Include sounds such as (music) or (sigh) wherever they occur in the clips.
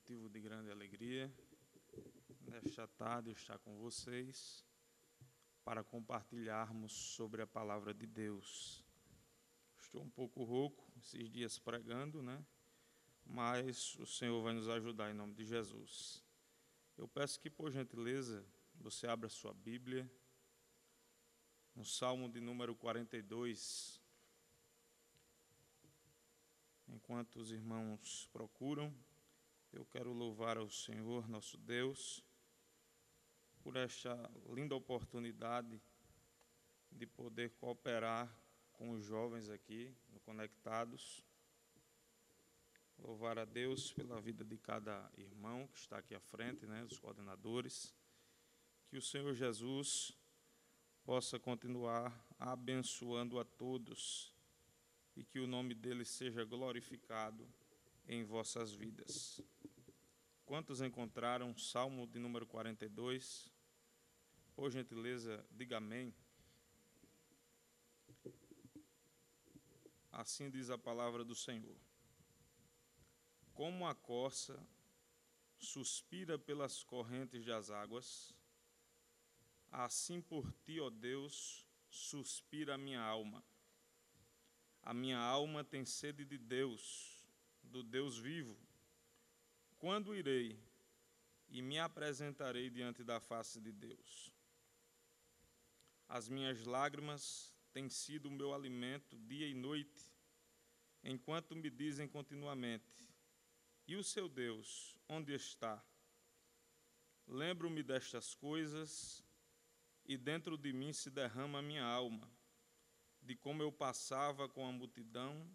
motivo de grande alegria nesta tarde estar com vocês para compartilharmos sobre a palavra de Deus. Estou um pouco rouco esses dias pregando, né? Mas o Senhor vai nos ajudar em nome de Jesus. Eu peço que, por gentileza, você abra sua Bíblia no Salmo de número 42. Enquanto os irmãos procuram, eu quero louvar ao Senhor, nosso Deus, por esta linda oportunidade de poder cooperar com os jovens aqui no Conectados. Louvar a Deus pela vida de cada irmão que está aqui à frente, né, os coordenadores. Que o Senhor Jesus possa continuar abençoando a todos e que o nome dele seja glorificado em vossas vidas. Quantos encontraram Salmo de número 42? Por gentileza, diga amém. Assim diz a palavra do Senhor. Como a corça suspira pelas correntes das águas, assim por ti, ó Deus, suspira a minha alma. A minha alma tem sede de Deus, do Deus vivo. Quando irei e me apresentarei diante da face de Deus? As minhas lágrimas têm sido o meu alimento dia e noite, enquanto me dizem continuamente: E o seu Deus, onde está? Lembro-me destas coisas e dentro de mim se derrama a minha alma de como eu passava com a multidão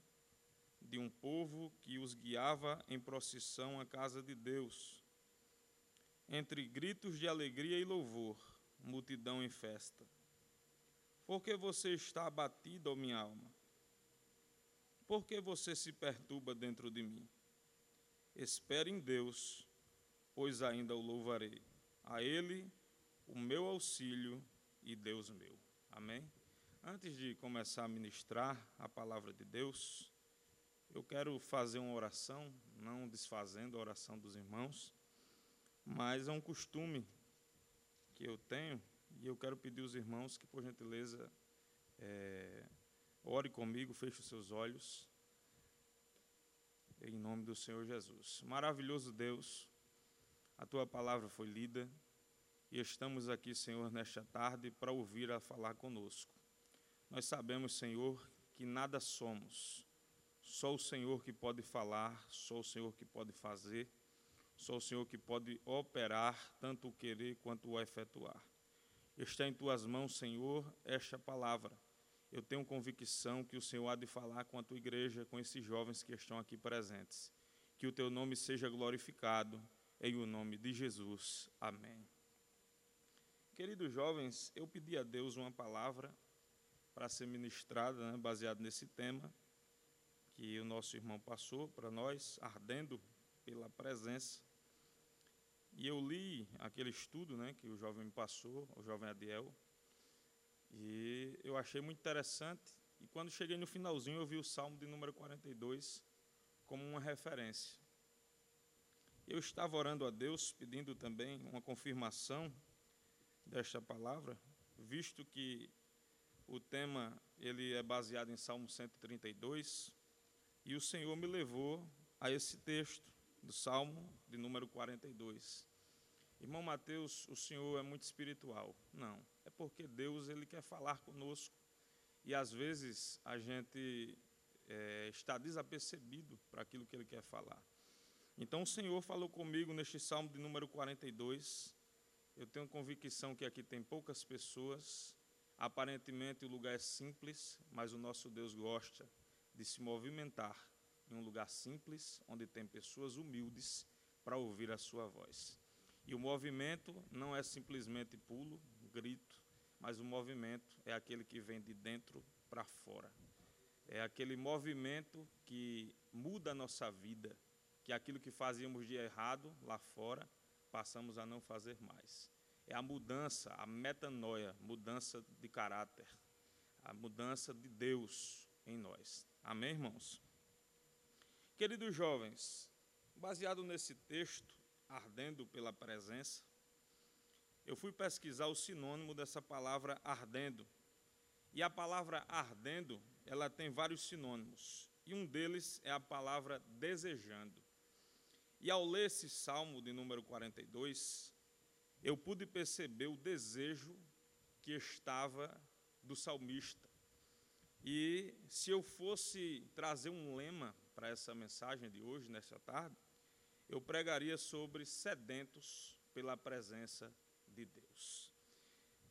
de um povo que os guiava em procissão à casa de Deus. Entre gritos de alegria e louvor, multidão em festa. Por que você está abatido, ó minha alma? Por que você se perturba dentro de mim? Espere em Deus, pois ainda o louvarei. A Ele, o meu auxílio e Deus meu. Amém? Antes de começar a ministrar a palavra de Deus, eu quero fazer uma oração, não desfazendo a oração dos irmãos, mas é um costume que eu tenho e eu quero pedir aos irmãos que, por gentileza, é, ore comigo, feche os seus olhos, em nome do Senhor Jesus. Maravilhoso Deus, a tua palavra foi lida e estamos aqui, Senhor, nesta tarde para ouvir a falar conosco. Nós sabemos, Senhor, que nada somos. Só o Senhor que pode falar, só o Senhor que pode fazer, só o Senhor que pode operar tanto o querer quanto o efetuar. Está em tuas mãos, Senhor, esta palavra. Eu tenho convicção que o Senhor há de falar com a tua igreja, com esses jovens que estão aqui presentes. Que o teu nome seja glorificado, em o nome de Jesus. Amém. Queridos jovens, eu pedi a Deus uma palavra para ser ministrada, né, baseado nesse tema que o nosso irmão passou para nós, ardendo pela presença. E eu li aquele estudo né, que o jovem me passou, o jovem Adiel, e eu achei muito interessante. E quando cheguei no finalzinho, eu vi o Salmo de número 42 como uma referência. Eu estava orando a Deus, pedindo também uma confirmação desta palavra, visto que o tema ele é baseado em Salmo 132 e o Senhor me levou a esse texto do Salmo de número 42. Irmão Mateus, o Senhor é muito espiritual. Não, é porque Deus ele quer falar conosco e às vezes a gente é, está desapercebido para aquilo que ele quer falar. Então o Senhor falou comigo neste Salmo de número 42. Eu tenho convicção que aqui tem poucas pessoas Aparentemente o lugar é simples, mas o nosso Deus gosta de se movimentar em um lugar simples, onde tem pessoas humildes para ouvir a sua voz. E o movimento não é simplesmente pulo, grito, mas o movimento é aquele que vem de dentro para fora. É aquele movimento que muda a nossa vida, que aquilo que fazíamos de errado lá fora, passamos a não fazer mais é a mudança, a metanoia, mudança de caráter, a mudança de Deus em nós. Amém, irmãos? Queridos jovens, Baseado nesse texto, ardendo pela presença, eu fui pesquisar o sinônimo dessa palavra ardendo. E a palavra ardendo, ela tem vários sinônimos, e um deles é a palavra desejando. E ao ler esse salmo de número 42, eu pude perceber o desejo que estava do salmista. E se eu fosse trazer um lema para essa mensagem de hoje, nesta tarde, eu pregaria sobre sedentos pela presença de Deus.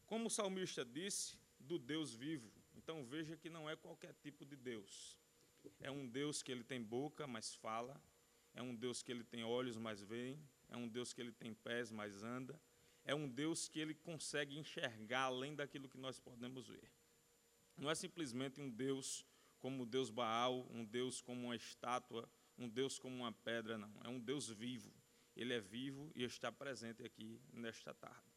Como o salmista disse, do Deus vivo. Então veja que não é qualquer tipo de Deus. É um Deus que ele tem boca, mas fala. É um Deus que ele tem olhos, mas vê. É um Deus que ele tem pés, mas anda. É um Deus que ele consegue enxergar além daquilo que nós podemos ver. Não é simplesmente um Deus como o Deus Baal, um Deus como uma estátua, um Deus como uma pedra, não. É um Deus vivo. Ele é vivo e está presente aqui nesta tarde.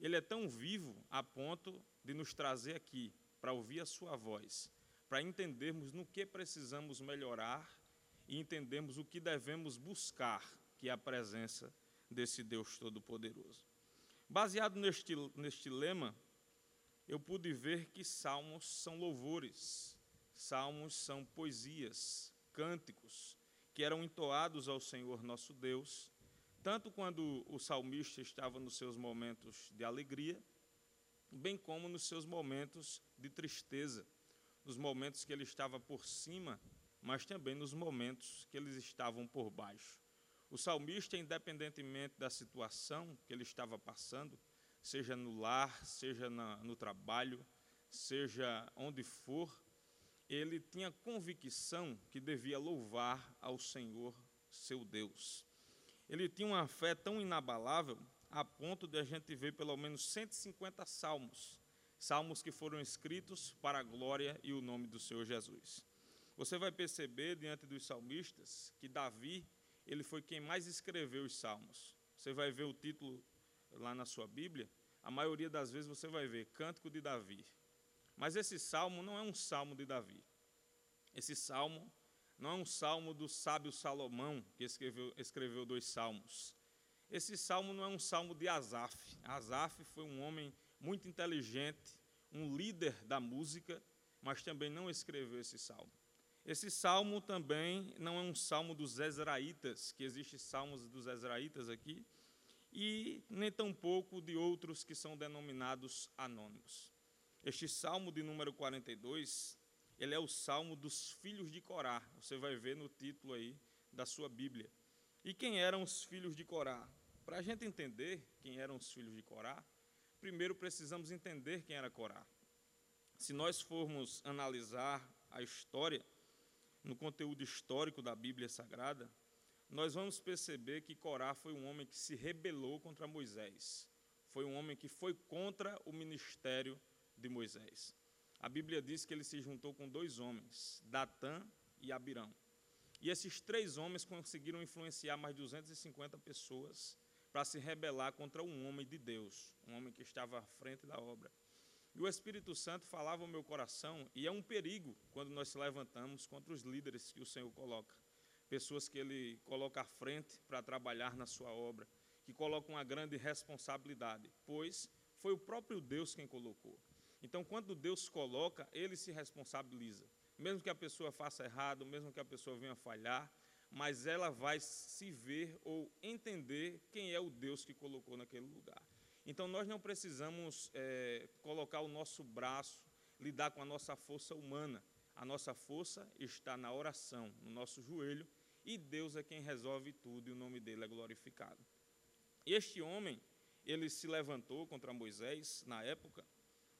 Ele é tão vivo a ponto de nos trazer aqui para ouvir a sua voz, para entendermos no que precisamos melhorar e entendermos o que devemos buscar, que é a presença desse Deus Todo-Poderoso. Baseado neste, neste lema, eu pude ver que salmos são louvores, salmos são poesias, cânticos, que eram entoados ao Senhor nosso Deus, tanto quando o salmista estava nos seus momentos de alegria, bem como nos seus momentos de tristeza, nos momentos que ele estava por cima, mas também nos momentos que eles estavam por baixo. O salmista, independentemente da situação que ele estava passando, seja no lar, seja na, no trabalho, seja onde for, ele tinha convicção que devia louvar ao Senhor, seu Deus. Ele tinha uma fé tão inabalável a ponto de a gente ver pelo menos 150 salmos, salmos que foram escritos para a glória e o nome do Senhor Jesus. Você vai perceber diante dos salmistas que Davi, ele foi quem mais escreveu os salmos. Você vai ver o título lá na sua Bíblia, a maioria das vezes você vai ver Cântico de Davi. Mas esse salmo não é um salmo de Davi. Esse salmo não é um salmo do sábio Salomão, que escreveu, escreveu dois salmos. Esse salmo não é um salmo de Asaf. Asaf foi um homem muito inteligente, um líder da música, mas também não escreveu esse salmo. Esse salmo também não é um salmo dos Ezraítas, que existe salmos dos Ezraítas aqui, e nem tampouco de outros que são denominados anônimos. Este salmo de número 42, ele é o salmo dos filhos de Corá. Você vai ver no título aí da sua Bíblia. E quem eram os filhos de Corá? Para a gente entender quem eram os filhos de Corá, primeiro precisamos entender quem era Corá. Se nós formos analisar a história, no conteúdo histórico da Bíblia Sagrada, nós vamos perceber que Corá foi um homem que se rebelou contra Moisés. Foi um homem que foi contra o ministério de Moisés. A Bíblia diz que ele se juntou com dois homens, Datã e Abirão. E esses três homens conseguiram influenciar mais de 250 pessoas para se rebelar contra um homem de Deus, um homem que estava à frente da obra. E o Espírito Santo falava ao meu coração, e é um perigo quando nós se levantamos contra os líderes que o Senhor coloca pessoas que ele coloca à frente para trabalhar na sua obra, que colocam uma grande responsabilidade, pois foi o próprio Deus quem colocou. Então, quando Deus coloca, ele se responsabiliza. Mesmo que a pessoa faça errado, mesmo que a pessoa venha falhar, mas ela vai se ver ou entender quem é o Deus que colocou naquele lugar. Então, nós não precisamos é, colocar o nosso braço, lidar com a nossa força humana. A nossa força está na oração, no nosso joelho, e Deus é quem resolve tudo e o nome dele é glorificado. Este homem, ele se levantou contra Moisés na época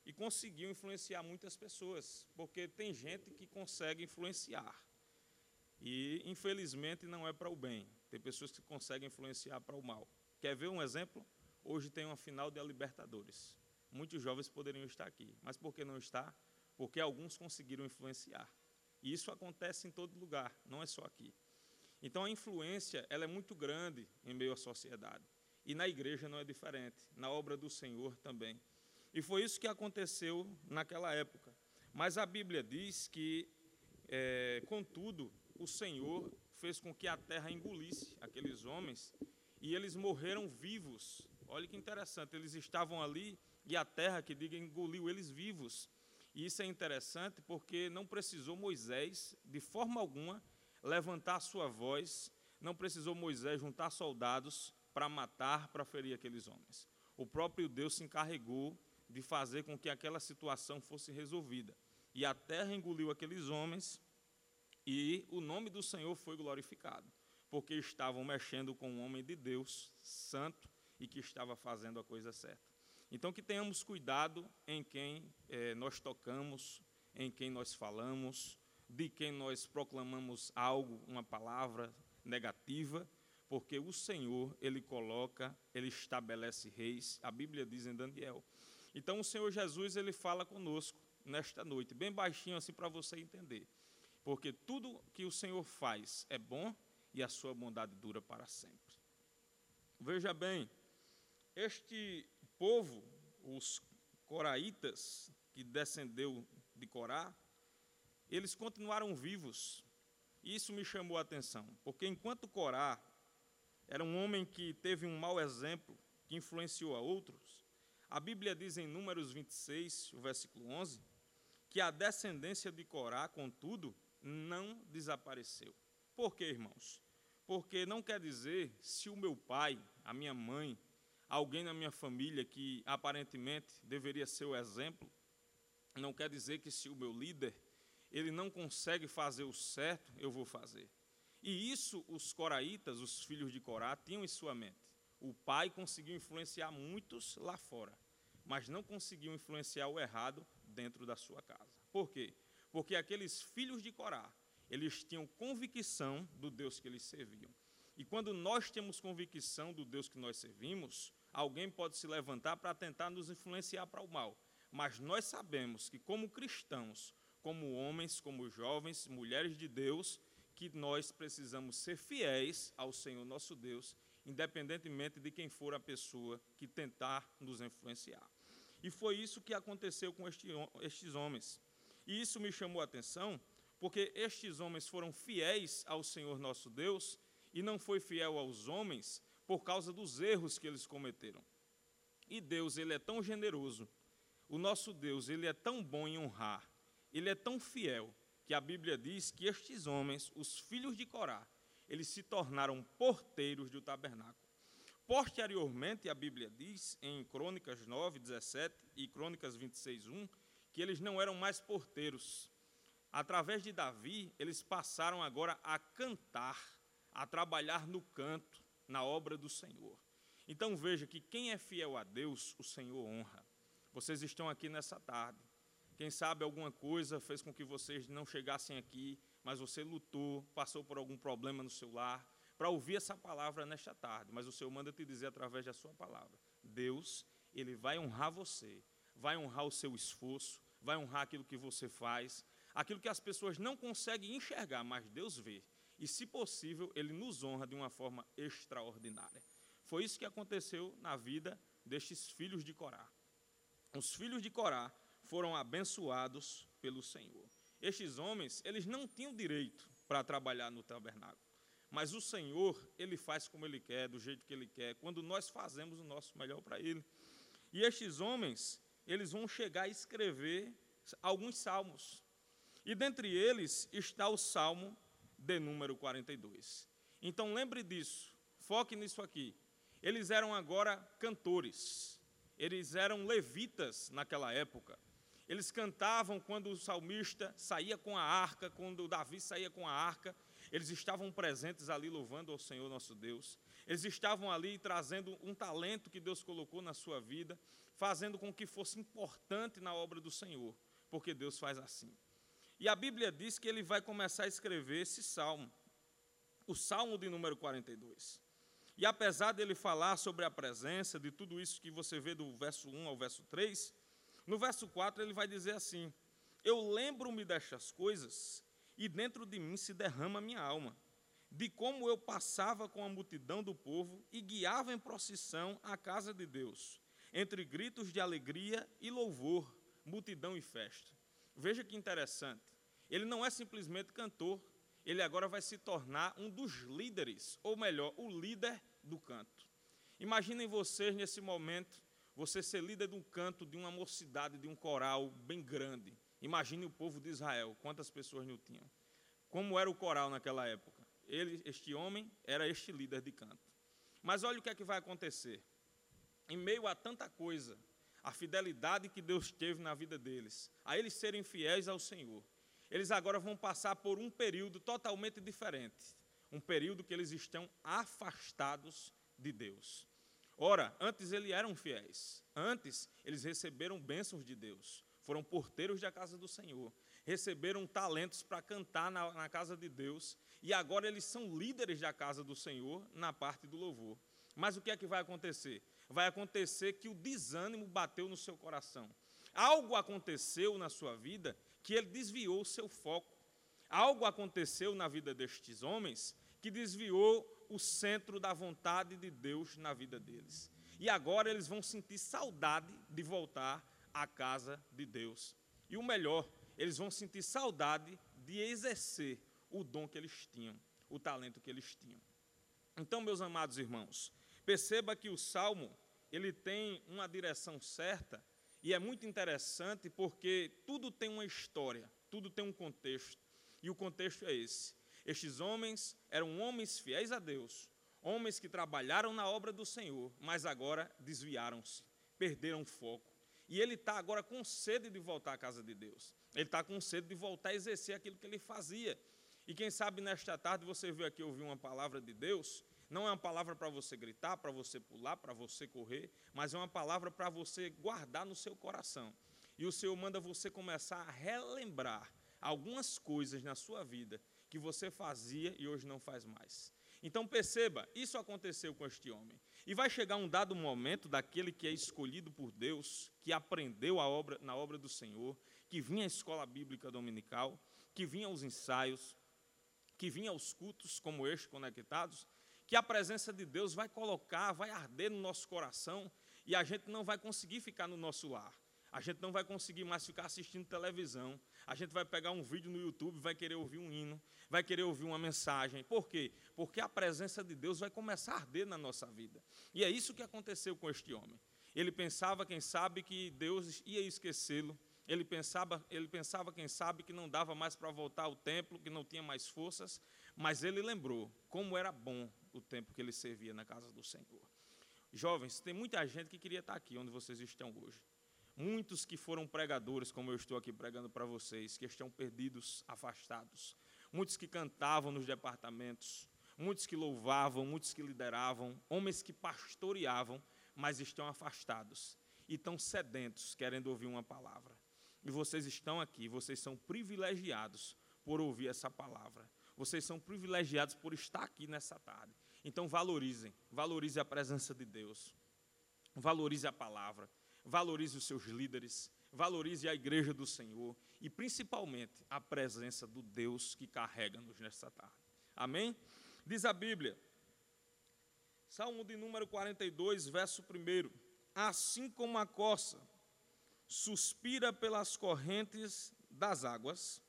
e conseguiu influenciar muitas pessoas, porque tem gente que consegue influenciar. E infelizmente não é para o bem. Tem pessoas que conseguem influenciar para o mal. Quer ver um exemplo? Hoje tem uma final da Libertadores. Muitos jovens poderiam estar aqui, mas por que não está? Porque alguns conseguiram influenciar. E isso acontece em todo lugar, não é só aqui. Então a influência ela é muito grande em meio à sociedade. E na igreja não é diferente, na obra do Senhor também. E foi isso que aconteceu naquela época. Mas a Bíblia diz que, é, contudo, o Senhor fez com que a terra engolisse aqueles homens e eles morreram vivos. Olha que interessante, eles estavam ali e a terra, que diga, engoliu eles vivos. E isso é interessante porque não precisou Moisés, de forma alguma, levantar sua voz, não precisou Moisés juntar soldados para matar, para ferir aqueles homens. O próprio Deus se encarregou de fazer com que aquela situação fosse resolvida. E a terra engoliu aqueles homens e o nome do Senhor foi glorificado, porque estavam mexendo com um homem de Deus, santo, e que estava fazendo a coisa certa. Então, que tenhamos cuidado em quem eh, nós tocamos, em quem nós falamos, de quem nós proclamamos algo, uma palavra negativa, porque o Senhor, Ele coloca, Ele estabelece reis, a Bíblia diz em Daniel. Então, o Senhor Jesus, Ele fala conosco nesta noite, bem baixinho assim para você entender porque tudo que o Senhor faz é bom e a sua bondade dura para sempre. Veja bem, este povo, os coraitas, que descendeu de Corá, eles continuaram vivos. Isso me chamou a atenção, porque enquanto Corá era um homem que teve um mau exemplo, que influenciou a outros, a Bíblia diz em Números 26, o versículo 11, que a descendência de Corá, contudo, não desapareceu. Por quê, irmãos? Porque não quer dizer se o meu pai, a minha mãe, alguém na minha família que aparentemente deveria ser o exemplo, não quer dizer que se o meu líder ele não consegue fazer o certo, eu vou fazer. E isso os coraitas, os filhos de Corá, tinham em sua mente. O pai conseguiu influenciar muitos lá fora, mas não conseguiu influenciar o errado dentro da sua casa. Por quê? porque aqueles filhos de Corá, eles tinham convicção do Deus que eles serviam. E quando nós temos convicção do Deus que nós servimos, alguém pode se levantar para tentar nos influenciar para o mal. Mas nós sabemos que, como cristãos, como homens, como jovens, mulheres de Deus, que nós precisamos ser fiéis ao Senhor nosso Deus, independentemente de quem for a pessoa que tentar nos influenciar. E foi isso que aconteceu com estes homens. E isso me chamou a atenção, porque estes homens foram fiéis ao Senhor nosso Deus e não foi fiel aos homens por causa dos erros que eles cometeram. E Deus, ele é tão generoso. O nosso Deus, ele é tão bom em honrar. Ele é tão fiel que a Bíblia diz que estes homens, os filhos de Corá, eles se tornaram porteiros do tabernáculo. Posteriormente, a Bíblia diz em Crônicas 9, 17 e Crônicas 26, 1, que eles não eram mais porteiros. Através de Davi, eles passaram agora a cantar, a trabalhar no canto, na obra do Senhor. Então veja que quem é fiel a Deus, o Senhor honra. Vocês estão aqui nessa tarde. Quem sabe alguma coisa fez com que vocês não chegassem aqui, mas você lutou, passou por algum problema no seu lar, para ouvir essa palavra nesta tarde. Mas o Senhor manda te dizer através da sua palavra: Deus, Ele vai honrar você vai honrar o seu esforço, vai honrar aquilo que você faz, aquilo que as pessoas não conseguem enxergar, mas Deus vê. E, se possível, Ele nos honra de uma forma extraordinária. Foi isso que aconteceu na vida destes filhos de Corá. Os filhos de Corá foram abençoados pelo Senhor. Estes homens, eles não tinham direito para trabalhar no tabernáculo. Mas o Senhor, Ele faz como Ele quer, do jeito que Ele quer, quando nós fazemos o nosso melhor para Ele. E estes homens, eles vão chegar a escrever alguns salmos. E dentre eles está o salmo de número 42. Então lembre disso, foque nisso aqui. Eles eram agora cantores, eles eram levitas naquela época. Eles cantavam quando o salmista saía com a arca, quando Davi saía com a arca, eles estavam presentes ali louvando ao Senhor nosso Deus. Eles estavam ali trazendo um talento que Deus colocou na sua vida, fazendo com que fosse importante na obra do Senhor, porque Deus faz assim. E a Bíblia diz que ele vai começar a escrever esse salmo, o salmo de número 42. E apesar dele falar sobre a presença de tudo isso que você vê do verso 1 ao verso 3, no verso 4 ele vai dizer assim: Eu lembro-me destas coisas e dentro de mim se derrama minha alma, de como eu passava com a multidão do povo e guiava em procissão a casa de Deus, entre gritos de alegria e louvor, multidão e festa. Veja que interessante. Ele não é simplesmente cantor, ele agora vai se tornar um dos líderes, ou melhor, o líder do canto. Imaginem vocês nesse momento, você ser líder de um canto, de uma mocidade, de um coral bem grande. Imagine o povo de Israel, quantas pessoas não tinham. Como era o coral naquela época? Ele, este homem, era este líder de canto. Mas olha o que é que vai acontecer. Em meio a tanta coisa, a fidelidade que Deus teve na vida deles, a eles serem fiéis ao Senhor, eles agora vão passar por um período totalmente diferente. Um período que eles estão afastados de Deus. Ora, antes eles eram fiéis. Antes eles receberam bênçãos de Deus. Foram porteiros da casa do Senhor. Receberam talentos para cantar na, na casa de Deus. E agora eles são líderes da casa do Senhor na parte do louvor. Mas o que é que vai acontecer? Vai acontecer que o desânimo bateu no seu coração. Algo aconteceu na sua vida que ele desviou o seu foco. Algo aconteceu na vida destes homens que desviou o centro da vontade de Deus na vida deles. E agora eles vão sentir saudade de voltar à casa de Deus. E o melhor, eles vão sentir saudade de exercer o dom que eles tinham, o talento que eles tinham. Então, meus amados irmãos, perceba que o salmo, ele tem uma direção certa e é muito interessante porque tudo tem uma história, tudo tem um contexto. E o contexto é esse. Estes homens eram homens fiéis a Deus, homens que trabalharam na obra do Senhor, mas agora desviaram-se, perderam o foco. E ele está agora com sede de voltar à casa de Deus. Ele está com sede de voltar a exercer aquilo que ele fazia. E quem sabe nesta tarde você veio aqui ouvir uma palavra de Deus não é uma palavra para você gritar, para você pular, para você correr, mas é uma palavra para você guardar no seu coração. E o Senhor manda você começar a relembrar algumas coisas na sua vida que você fazia e hoje não faz mais. Então perceba, isso aconteceu com este homem. E vai chegar um dado momento daquele que é escolhido por Deus, que aprendeu a obra, na obra do Senhor, que vinha à escola bíblica dominical, que vinha aos ensaios, que vinha aos cultos como este conectados, que a presença de Deus vai colocar, vai arder no nosso coração e a gente não vai conseguir ficar no nosso lar. A gente não vai conseguir mais ficar assistindo televisão. A gente vai pegar um vídeo no YouTube, vai querer ouvir um hino, vai querer ouvir uma mensagem. Por quê? Porque a presença de Deus vai começar a arder na nossa vida. E é isso que aconteceu com este homem. Ele pensava, quem sabe, que Deus ia esquecê-lo. Ele pensava, ele pensava, quem sabe, que não dava mais para voltar ao templo, que não tinha mais forças. Mas ele lembrou como era bom o tempo que ele servia na casa do Senhor. Jovens, tem muita gente que queria estar aqui onde vocês estão hoje. Muitos que foram pregadores, como eu estou aqui pregando para vocês, que estão perdidos, afastados. Muitos que cantavam nos departamentos, muitos que louvavam, muitos que lideravam, homens que pastoreavam, mas estão afastados e estão sedentos, querendo ouvir uma palavra. E vocês estão aqui, vocês são privilegiados por ouvir essa palavra. Vocês são privilegiados por estar aqui nessa tarde. Então valorizem, valorize a presença de Deus. Valorize a palavra, valorize os seus líderes, valorize a igreja do Senhor e principalmente a presença do Deus que carrega-nos nesta tarde. Amém? Diz a Bíblia, Salmo de número 42, verso 1: Assim como a coça suspira pelas correntes das águas,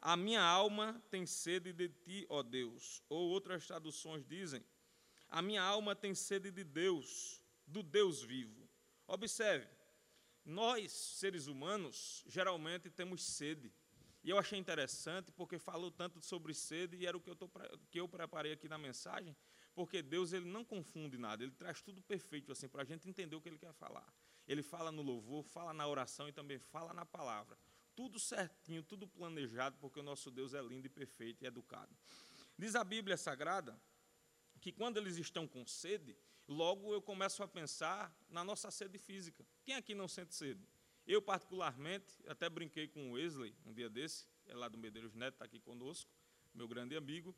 a minha alma tem sede de ti, ó Deus. Ou outras traduções dizem: A minha alma tem sede de Deus, do Deus vivo. Observe, nós, seres humanos, geralmente temos sede. E eu achei interessante porque falou tanto sobre sede e era o que eu, tô, que eu preparei aqui na mensagem, porque Deus ele não confunde nada, ele traz tudo perfeito assim para a gente entender o que ele quer falar. Ele fala no louvor, fala na oração e também fala na palavra tudo certinho, tudo planejado, porque o nosso Deus é lindo e perfeito e educado. Diz a Bíblia Sagrada que quando eles estão com sede, logo eu começo a pensar na nossa sede física. Quem aqui não sente sede? Eu, particularmente, até brinquei com o Wesley um dia desse, é lá do Medeiros Neto, está aqui conosco, meu grande amigo,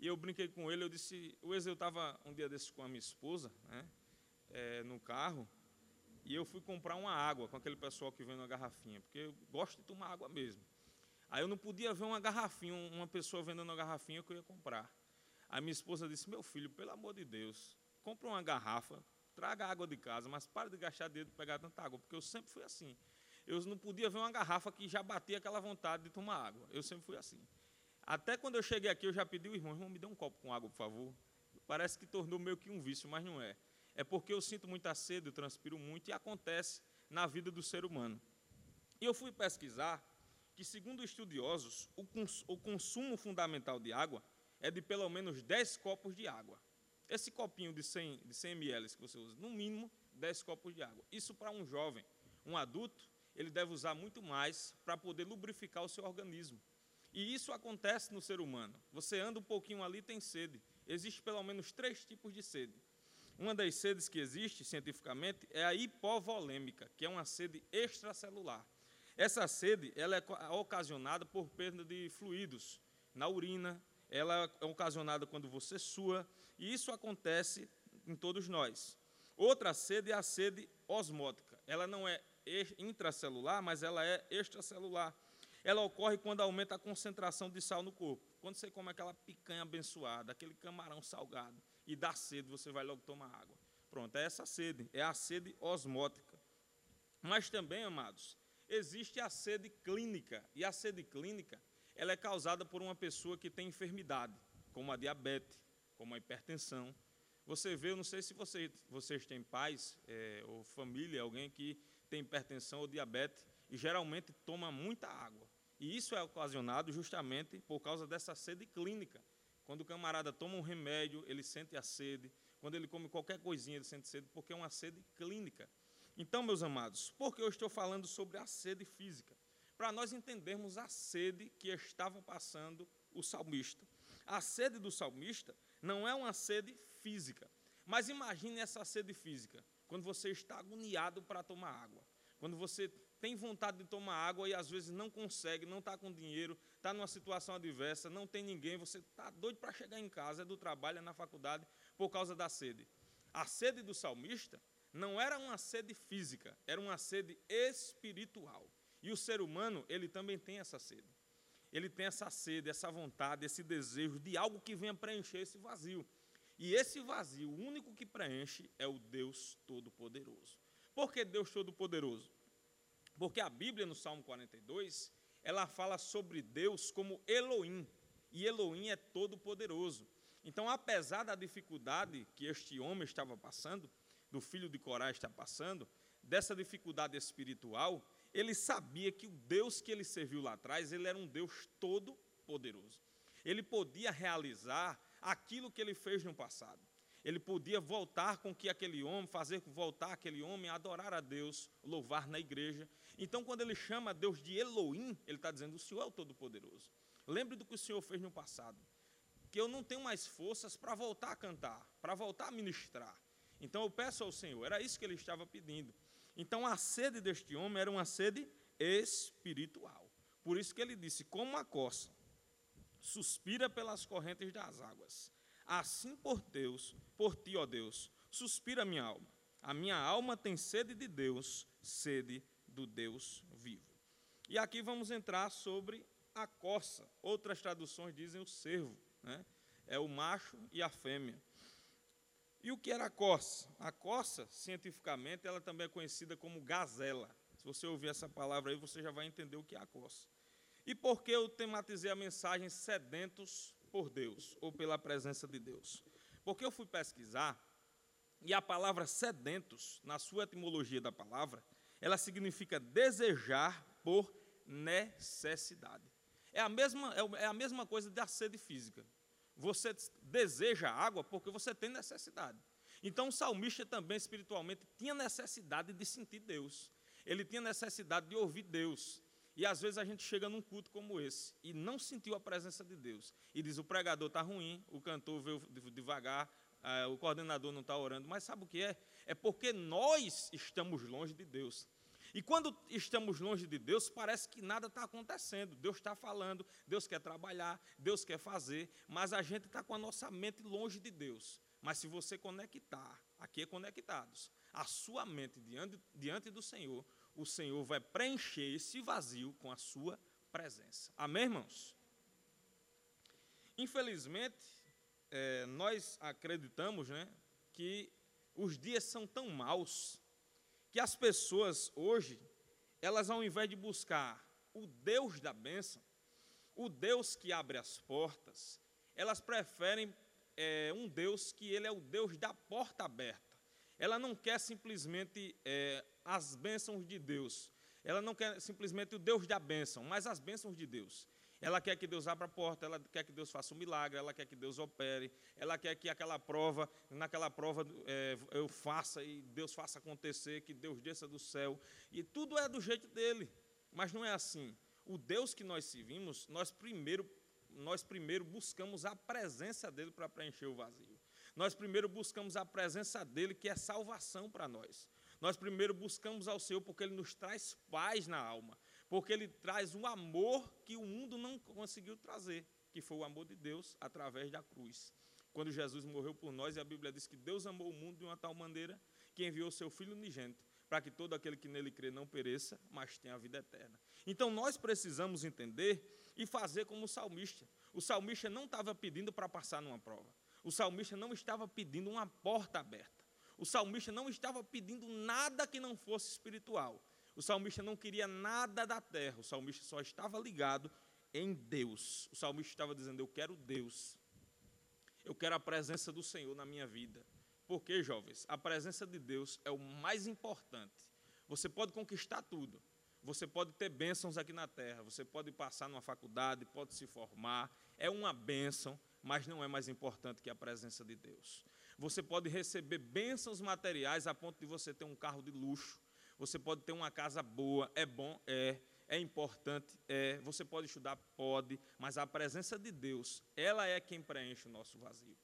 e eu brinquei com ele, eu disse, o Wesley, eu estava um dia desses com a minha esposa, né, é, no carro, e eu fui comprar uma água com aquele pessoal que vem na garrafinha, porque eu gosto de tomar água mesmo. Aí eu não podia ver uma garrafinha, uma pessoa vendendo uma garrafinha que eu ia comprar. Aí minha esposa disse: Meu filho, pelo amor de Deus, compra uma garrafa, traga água de casa, mas para de gastar dinheiro de pegar tanta água, porque eu sempre fui assim. Eu não podia ver uma garrafa que já batia aquela vontade de tomar água. Eu sempre fui assim. Até quando eu cheguei aqui, eu já pedi o irmão, irmão, me dê um copo com água, por favor. Parece que tornou meio que um vício, mas não é. É porque eu sinto muita sede, eu transpiro muito, e acontece na vida do ser humano. E eu fui pesquisar que, segundo estudiosos, o, cons o consumo fundamental de água é de pelo menos 10 copos de água. Esse copinho de 100, de 100 ml que você usa, no mínimo 10 copos de água. Isso para um jovem. Um adulto, ele deve usar muito mais para poder lubrificar o seu organismo. E isso acontece no ser humano. Você anda um pouquinho ali tem sede. Existe pelo menos três tipos de sede. Uma das sedes que existe cientificamente é a hipovolêmica, que é uma sede extracelular. Essa sede ela é ocasionada por perda de fluidos na urina, ela é ocasionada quando você sua, e isso acontece em todos nós. Outra sede é a sede osmótica. Ela não é intracelular, mas ela é extracelular. Ela ocorre quando aumenta a concentração de sal no corpo. Quando você come aquela picanha abençoada, aquele camarão salgado, e dá sede, você vai logo tomar água. Pronto, é essa sede, é a sede osmótica. Mas também, amados, existe a sede clínica. E a sede clínica, ela é causada por uma pessoa que tem enfermidade, como a diabetes, como a hipertensão. Você vê, eu não sei se vocês, vocês têm pais é, ou família, alguém que tem hipertensão ou diabetes, e geralmente toma muita água. E isso é ocasionado justamente por causa dessa sede clínica. Quando o camarada toma um remédio, ele sente a sede. Quando ele come qualquer coisinha, ele sente sede, porque é uma sede clínica. Então, meus amados, por que eu estou falando sobre a sede física? Para nós entendermos a sede que estava passando o salmista. A sede do salmista não é uma sede física, mas imagine essa sede física, quando você está agoniado para tomar água, quando você tem vontade de tomar água e às vezes não consegue, não está com dinheiro, está numa situação adversa, não tem ninguém, você está doido para chegar em casa, é do trabalho, é na faculdade, por causa da sede. A sede do salmista não era uma sede física, era uma sede espiritual. E o ser humano, ele também tem essa sede. Ele tem essa sede, essa vontade, esse desejo de algo que venha preencher esse vazio. E esse vazio, o único que preenche é o Deus Todo-Poderoso. Por que Deus Todo-Poderoso? Porque a Bíblia, no Salmo 42, ela fala sobre Deus como Elohim. E Elohim é todo-poderoso. Então, apesar da dificuldade que este homem estava passando, do filho de Corá está passando, dessa dificuldade espiritual, ele sabia que o Deus que ele serviu lá atrás, ele era um Deus todo poderoso. Ele podia realizar aquilo que ele fez no passado. Ele podia voltar com que aquele homem, fazer voltar aquele homem a adorar a Deus, louvar na igreja. Então, quando ele chama Deus de Elohim, ele está dizendo: o Senhor é o Todo-Poderoso. Lembre do que o Senhor fez no passado. Que eu não tenho mais forças para voltar a cantar, para voltar a ministrar. Então eu peço ao Senhor, era isso que ele estava pedindo. Então a sede deste homem era uma sede espiritual. Por isso que ele disse: Como a coça suspira pelas correntes das águas, assim por Deus, por ti, ó Deus, suspira minha alma. A minha alma tem sede de Deus, sede do Deus vivo. E aqui vamos entrar sobre a coça. Outras traduções dizem o servo, né? É o macho e a fêmea. E o que era a coça? A coça, cientificamente, ela também é conhecida como gazela. Se você ouvir essa palavra aí, você já vai entender o que é a coça. E por que eu tematizei a mensagem sedentos por Deus, ou pela presença de Deus? Porque eu fui pesquisar, e a palavra sedentos, na sua etimologia da palavra, ela significa desejar por necessidade. É a mesma, é a mesma coisa da sede física. Você deseja água porque você tem necessidade. Então o salmista também espiritualmente tinha necessidade de sentir Deus. Ele tinha necessidade de ouvir Deus. E às vezes a gente chega num culto como esse e não sentiu a presença de Deus. E diz: o pregador está ruim, o cantor veio devagar, eh, o coordenador não está orando. Mas sabe o que é? É porque nós estamos longe de Deus. E quando estamos longe de Deus, parece que nada está acontecendo. Deus está falando, Deus quer trabalhar, Deus quer fazer, mas a gente está com a nossa mente longe de Deus. Mas se você conectar, aqui é conectados, a sua mente diante, diante do Senhor, o Senhor vai preencher esse vazio com a sua presença. Amém, irmãos? Infelizmente, é, nós acreditamos né, que os dias são tão maus que as pessoas hoje, elas ao invés de buscar o Deus da bênção, o Deus que abre as portas, elas preferem é, um Deus que ele é o Deus da porta aberta. Ela não quer simplesmente é, as bênçãos de Deus. Ela não quer simplesmente o Deus da bênção, mas as bênçãos de Deus. Ela quer que Deus abra a porta, ela quer que Deus faça um milagre, ela quer que Deus opere, ela quer que aquela prova, naquela prova é, eu faça e Deus faça acontecer, que Deus desça do céu. E tudo é do jeito dele, mas não é assim. O Deus que nós servimos, nós primeiro, nós primeiro buscamos a presença dele para preencher o vazio. Nós primeiro buscamos a presença dele, que é salvação para nós. Nós primeiro buscamos ao Senhor porque ele nos traz paz na alma porque ele traz um amor que o mundo não conseguiu trazer, que foi o amor de Deus através da cruz. Quando Jesus morreu por nós, e a Bíblia diz que Deus amou o mundo de uma tal maneira que enviou seu Filho unigênito, para que todo aquele que nele crê não pereça, mas tenha a vida eterna. Então nós precisamos entender e fazer como o salmista. O salmista não estava pedindo para passar numa prova. O salmista não estava pedindo uma porta aberta. O salmista não estava pedindo nada que não fosse espiritual. O salmista não queria nada da terra, o salmista só estava ligado em Deus. O salmista estava dizendo: Eu quero Deus, eu quero a presença do Senhor na minha vida. Porque, jovens, a presença de Deus é o mais importante. Você pode conquistar tudo, você pode ter bênçãos aqui na terra, você pode passar numa faculdade, pode se formar, é uma bênção, mas não é mais importante que a presença de Deus. Você pode receber bênçãos materiais a ponto de você ter um carro de luxo, você pode ter uma casa boa, é bom, é. É importante, é. Você pode estudar, pode. Mas a presença de Deus, ela é quem preenche o nosso vazio.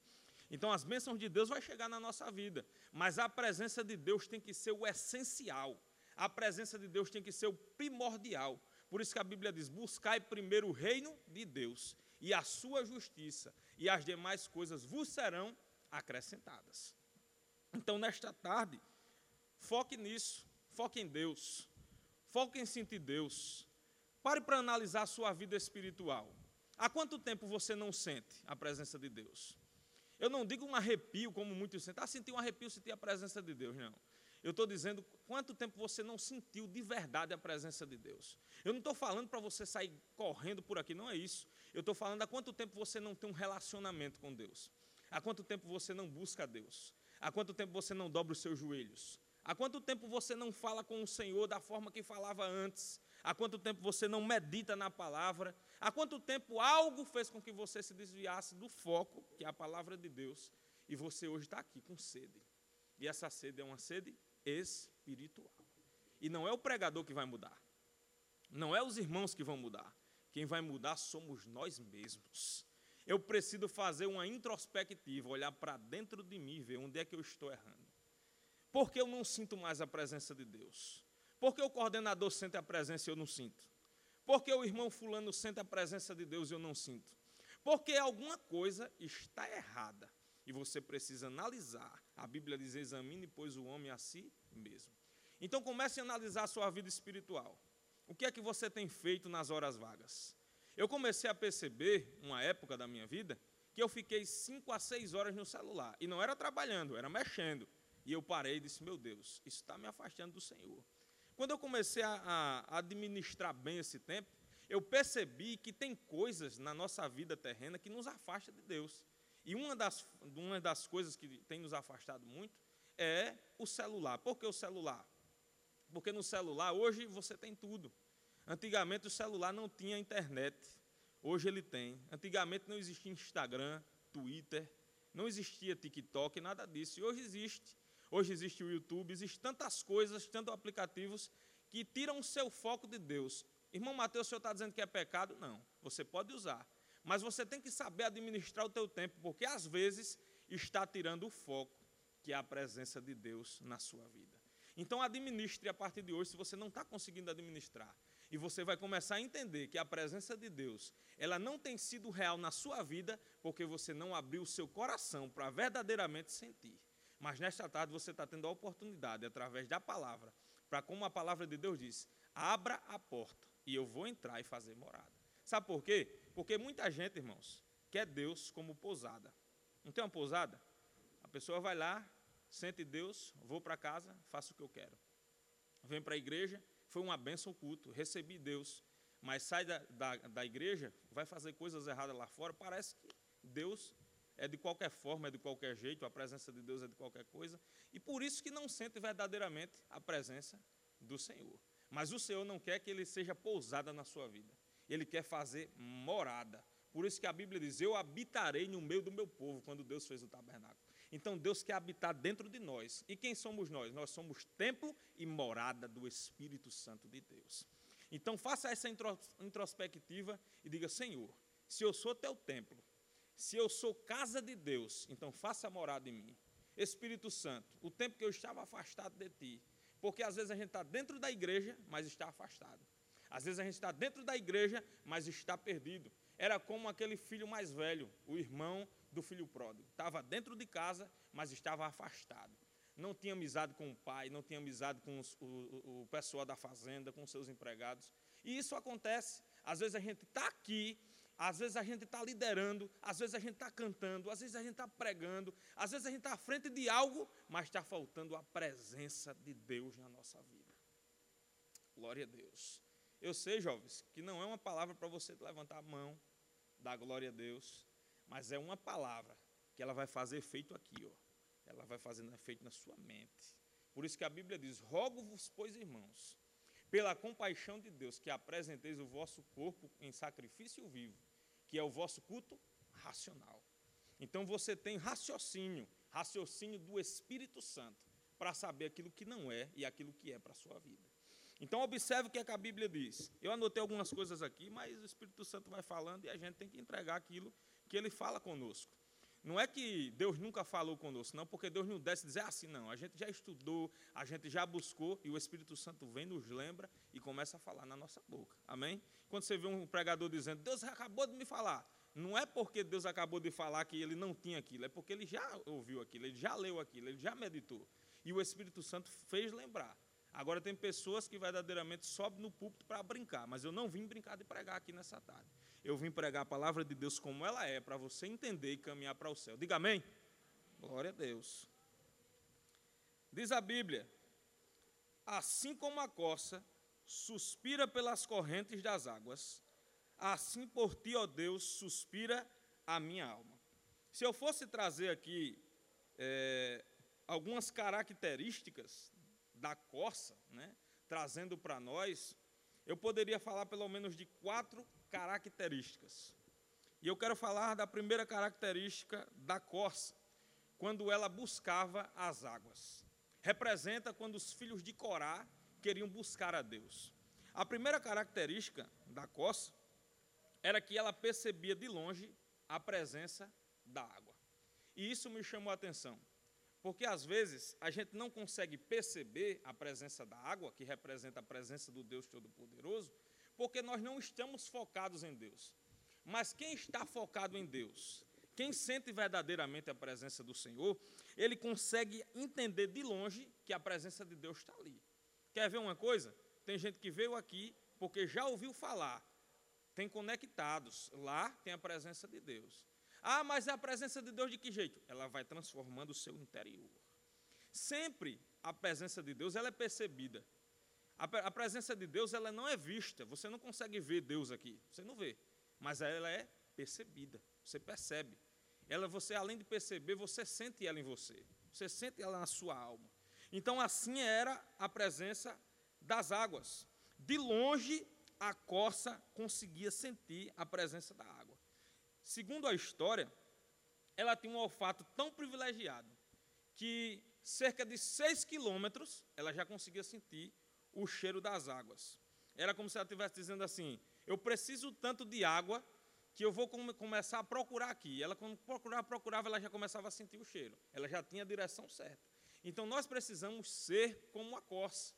Então, as bênçãos de Deus vai chegar na nossa vida, mas a presença de Deus tem que ser o essencial. A presença de Deus tem que ser o primordial. Por isso que a Bíblia diz: buscai primeiro o reino de Deus e a sua justiça, e as demais coisas vos serão acrescentadas. Então, nesta tarde, foque nisso. Foque em Deus. Foque em sentir Deus. Pare para analisar a sua vida espiritual. Há quanto tempo você não sente a presença de Deus? Eu não digo um arrepio, como muitos sentem. Ah, sentir um arrepio, sentir a presença de Deus. Não. Eu estou dizendo quanto tempo você não sentiu de verdade a presença de Deus. Eu não estou falando para você sair correndo por aqui, não é isso. Eu estou falando há quanto tempo você não tem um relacionamento com Deus. Há quanto tempo você não busca Deus. Há quanto tempo você não dobra os seus joelhos. Há quanto tempo você não fala com o Senhor da forma que falava antes? Há quanto tempo você não medita na palavra? Há quanto tempo algo fez com que você se desviasse do foco, que é a palavra de Deus, e você hoje está aqui com sede? E essa sede é uma sede espiritual. E não é o pregador que vai mudar. Não é os irmãos que vão mudar. Quem vai mudar somos nós mesmos. Eu preciso fazer uma introspectiva, olhar para dentro de mim, ver onde é que eu estou errando. Por que eu não sinto mais a presença de Deus? Por que o coordenador sente a presença e eu não sinto? Por que o irmão fulano sente a presença de Deus e eu não sinto? Porque alguma coisa está errada e você precisa analisar. A Bíblia diz: examine, pois, o homem a si mesmo. Então comece a analisar a sua vida espiritual. O que é que você tem feito nas horas vagas? Eu comecei a perceber, uma época da minha vida, que eu fiquei cinco a seis horas no celular. E não era trabalhando, era mexendo. E eu parei e disse: Meu Deus, isso está me afastando do Senhor. Quando eu comecei a, a administrar bem esse tempo, eu percebi que tem coisas na nossa vida terrena que nos afasta de Deus. E uma das, uma das coisas que tem nos afastado muito é o celular. Por que o celular? Porque no celular, hoje você tem tudo. Antigamente o celular não tinha internet, hoje ele tem. Antigamente não existia Instagram, Twitter, não existia TikTok, nada disso. E hoje existe. Hoje existe o YouTube, existem tantas coisas, tantos aplicativos que tiram o seu foco de Deus. Irmão Mateus, o senhor está dizendo que é pecado? Não, você pode usar. Mas você tem que saber administrar o teu tempo, porque às vezes está tirando o foco, que é a presença de Deus na sua vida. Então administre a partir de hoje, se você não está conseguindo administrar. E você vai começar a entender que a presença de Deus, ela não tem sido real na sua vida, porque você não abriu o seu coração para verdadeiramente sentir. Mas nesta tarde você está tendo a oportunidade, através da palavra, para como a palavra de Deus diz: abra a porta e eu vou entrar e fazer morada. Sabe por quê? Porque muita gente, irmãos, quer Deus como pousada. Não tem uma pousada? A pessoa vai lá, sente Deus, vou para casa, faço o que eu quero. Vem para a igreja, foi uma bênção culto, recebi Deus. mas sai da, da, da igreja, vai fazer coisas erradas lá fora, parece que Deus é de qualquer forma, é de qualquer jeito, a presença de Deus é de qualquer coisa, e por isso que não sente verdadeiramente a presença do Senhor. Mas o Senhor não quer que ele seja pousada na sua vida. Ele quer fazer morada. Por isso que a Bíblia diz: Eu habitarei no meio do meu povo, quando Deus fez o tabernáculo. Então Deus quer habitar dentro de nós. E quem somos nós? Nós somos templo e morada do Espírito Santo de Deus. Então faça essa introspectiva e diga: Senhor, se eu sou teu templo, se eu sou casa de Deus, então faça morada em mim. Espírito Santo, o tempo que eu estava afastado de ti, porque às vezes a gente está dentro da igreja, mas está afastado. Às vezes a gente está dentro da igreja, mas está perdido. Era como aquele filho mais velho, o irmão do filho pródigo. Estava dentro de casa, mas estava afastado. Não tinha amizade com o pai, não tinha amizade com os, o, o pessoal da fazenda, com seus empregados. E isso acontece. Às vezes a gente está aqui, às vezes a gente está liderando, às vezes a gente está cantando, às vezes a gente está pregando, às vezes a gente está à frente de algo, mas está faltando a presença de Deus na nossa vida. Glória a Deus. Eu sei, jovens, que não é uma palavra para você levantar a mão, dar glória a Deus, mas é uma palavra que ela vai fazer efeito aqui, ó. Ela vai fazendo efeito na sua mente. Por isso que a Bíblia diz: Rogo-vos, pois, irmãos, pela compaixão de Deus, que apresenteis o vosso corpo em sacrifício vivo, que é o vosso culto racional. Então você tem raciocínio, raciocínio do Espírito Santo, para saber aquilo que não é e aquilo que é para a sua vida. Então observe o que, é que a Bíblia diz. Eu anotei algumas coisas aqui, mas o Espírito Santo vai falando e a gente tem que entregar aquilo que ele fala conosco. Não é que Deus nunca falou conosco, não, porque Deus não desce dizer assim, não. A gente já estudou, a gente já buscou, e o Espírito Santo vem, nos lembra e começa a falar na nossa boca. Amém? Quando você vê um pregador dizendo, Deus acabou de me falar, não é porque Deus acabou de falar que ele não tinha aquilo, é porque ele já ouviu aquilo, ele já leu aquilo, ele já meditou. E o Espírito Santo fez lembrar. Agora tem pessoas que verdadeiramente sobem no púlpito para brincar, mas eu não vim brincar de pregar aqui nessa tarde. Eu vim pregar a palavra de Deus como ela é, para você entender e caminhar para o céu. Diga amém. Glória a Deus. Diz a Bíblia: Assim como a coça suspira pelas correntes das águas, assim por ti, ó Deus, suspira a minha alma. Se eu fosse trazer aqui é, algumas características da coça, né, trazendo para nós, eu poderia falar pelo menos de quatro características. E eu quero falar da primeira característica da corça, quando ela buscava as águas. Representa quando os filhos de Corá queriam buscar a Deus. A primeira característica da coça era que ela percebia de longe a presença da água. E isso me chamou a atenção, porque às vezes a gente não consegue perceber a presença da água, que representa a presença do Deus Todo-Poderoso, porque nós não estamos focados em Deus. Mas quem está focado em Deus, quem sente verdadeiramente a presença do Senhor, ele consegue entender de longe que a presença de Deus está ali. Quer ver uma coisa? Tem gente que veio aqui porque já ouviu falar, tem conectados, lá tem a presença de Deus. Ah, mas a presença de Deus de que jeito? Ela vai transformando o seu interior. Sempre a presença de Deus ela é percebida. A, presença de Deus ela não é vista. Você não consegue ver Deus aqui. Você não vê. Mas ela é percebida. Você percebe. Ela, você, além de perceber, você sente ela em você. Você sente ela na sua alma. Então, assim era a presença das águas. De longe, a corça conseguia sentir a presença da água. Segundo a história, ela tinha um olfato tão privilegiado que cerca de seis quilômetros ela já conseguia sentir o cheiro das águas. Era como se ela estivesse dizendo assim: Eu preciso tanto de água que eu vou começar a procurar aqui. Ela, quando procurava, procurava, ela já começava a sentir o cheiro. Ela já tinha a direção certa. Então, nós precisamos ser como a corça.